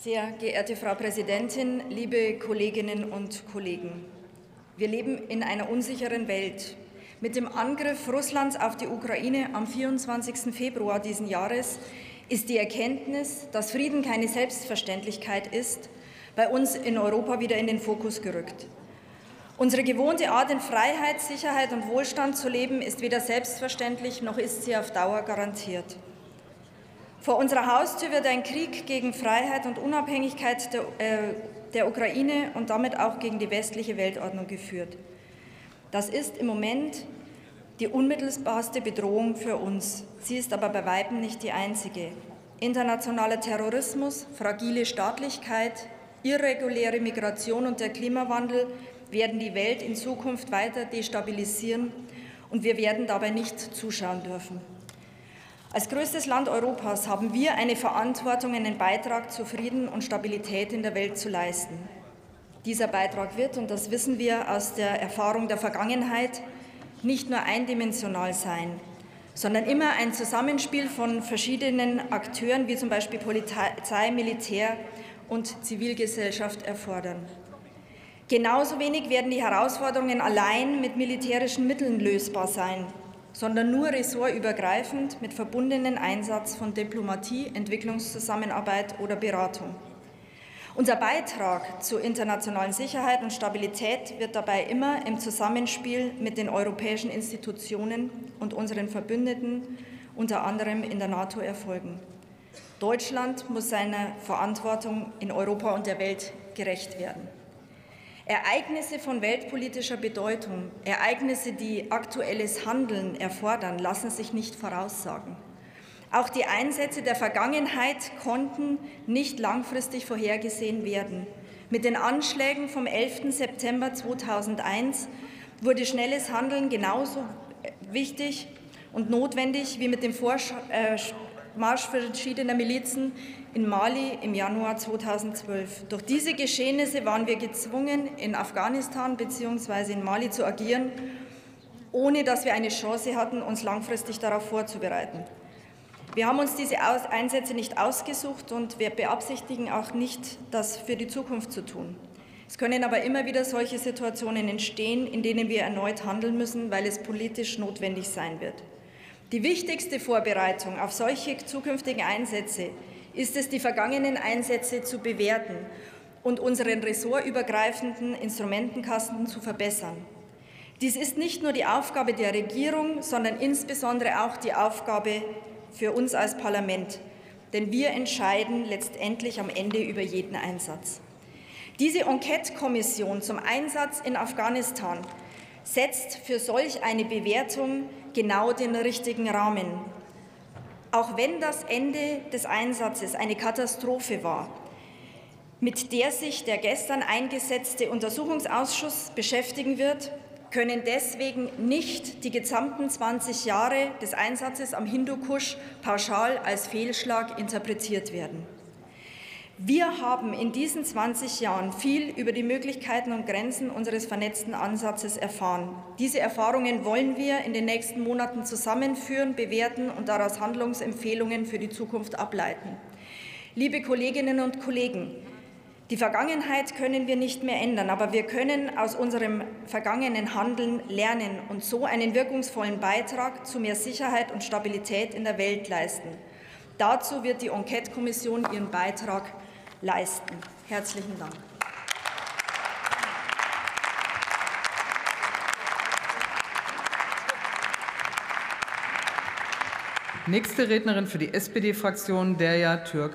Sehr geehrte Frau Präsidentin, liebe Kolleginnen und Kollegen! Wir leben in einer unsicheren Welt. Mit dem Angriff Russlands auf die Ukraine am 24. Februar diesen Jahres ist die Erkenntnis, dass Frieden keine Selbstverständlichkeit ist, bei uns in Europa wieder in den Fokus gerückt. Unsere gewohnte Art, in Freiheit, Sicherheit und Wohlstand zu leben, ist weder selbstverständlich noch ist sie auf Dauer garantiert. Vor unserer Haustür wird ein Krieg gegen Freiheit und Unabhängigkeit der, äh, der Ukraine und damit auch gegen die westliche Weltordnung geführt. Das ist im Moment die unmittelbarste Bedrohung für uns. Sie ist aber bei Weitem nicht die einzige. Internationaler Terrorismus, fragile Staatlichkeit, irreguläre Migration und der Klimawandel werden die Welt in Zukunft weiter destabilisieren und wir werden dabei nicht zuschauen dürfen. Als größtes Land Europas haben wir eine Verantwortung, einen Beitrag zu Frieden und Stabilität in der Welt zu leisten. Dieser Beitrag wird, und das wissen wir aus der Erfahrung der Vergangenheit, nicht nur eindimensional sein, sondern immer ein Zusammenspiel von verschiedenen Akteuren wie zum Beispiel Polizei, Militär und Zivilgesellschaft erfordern. Genauso wenig werden die Herausforderungen allein mit militärischen Mitteln lösbar sein, sondern nur ressortübergreifend mit verbundenen Einsatz von Diplomatie, Entwicklungszusammenarbeit oder Beratung. Unser Beitrag zur internationalen Sicherheit und Stabilität wird dabei immer im Zusammenspiel mit den europäischen Institutionen und unseren Verbündeten, unter anderem in der NATO, erfolgen. Deutschland muss seiner Verantwortung in Europa und der Welt gerecht werden. Ereignisse von weltpolitischer Bedeutung, Ereignisse, die aktuelles Handeln erfordern, lassen sich nicht voraussagen. Auch die Einsätze der Vergangenheit konnten nicht langfristig vorhergesehen werden. Mit den Anschlägen vom 11. September 2001 wurde schnelles Handeln genauso wichtig und notwendig wie mit dem Vormarsch äh, verschiedener Milizen in Mali im Januar 2012. Durch diese Geschehnisse waren wir gezwungen, in Afghanistan bzw. in Mali zu agieren, ohne dass wir eine Chance hatten, uns langfristig darauf vorzubereiten. Wir haben uns diese Einsätze nicht ausgesucht und wir beabsichtigen auch nicht, das für die Zukunft zu tun. Es können aber immer wieder solche Situationen entstehen, in denen wir erneut handeln müssen, weil es politisch notwendig sein wird. Die wichtigste Vorbereitung auf solche zukünftigen Einsätze ist es, die vergangenen Einsätze zu bewerten und unseren ressortübergreifenden Instrumentenkasten zu verbessern. Dies ist nicht nur die Aufgabe der Regierung, sondern insbesondere auch die Aufgabe für uns als Parlament, denn wir entscheiden letztendlich am Ende über jeden Einsatz. Diese Enquete-Kommission zum Einsatz in Afghanistan setzt für solch eine Bewertung genau den richtigen Rahmen. Auch wenn das Ende des Einsatzes eine Katastrophe war, mit der sich der gestern eingesetzte Untersuchungsausschuss beschäftigen wird, können deswegen nicht die gesamten 20 Jahre des Einsatzes am Hindukusch pauschal als Fehlschlag interpretiert werden. Wir haben in diesen 20 Jahren viel über die Möglichkeiten und Grenzen unseres vernetzten Ansatzes erfahren. Diese Erfahrungen wollen wir in den nächsten Monaten zusammenführen, bewerten und daraus Handlungsempfehlungen für die Zukunft ableiten. Liebe Kolleginnen und Kollegen, die Vergangenheit können wir nicht mehr ändern, aber wir können aus unserem vergangenen Handeln lernen und so einen wirkungsvollen Beitrag zu mehr Sicherheit und Stabilität in der Welt leisten. Dazu wird die Enquete-Kommission ihren Beitrag leisten. Herzlichen Dank. Nächste Rednerin für die SPD-Fraktion, Derja Türk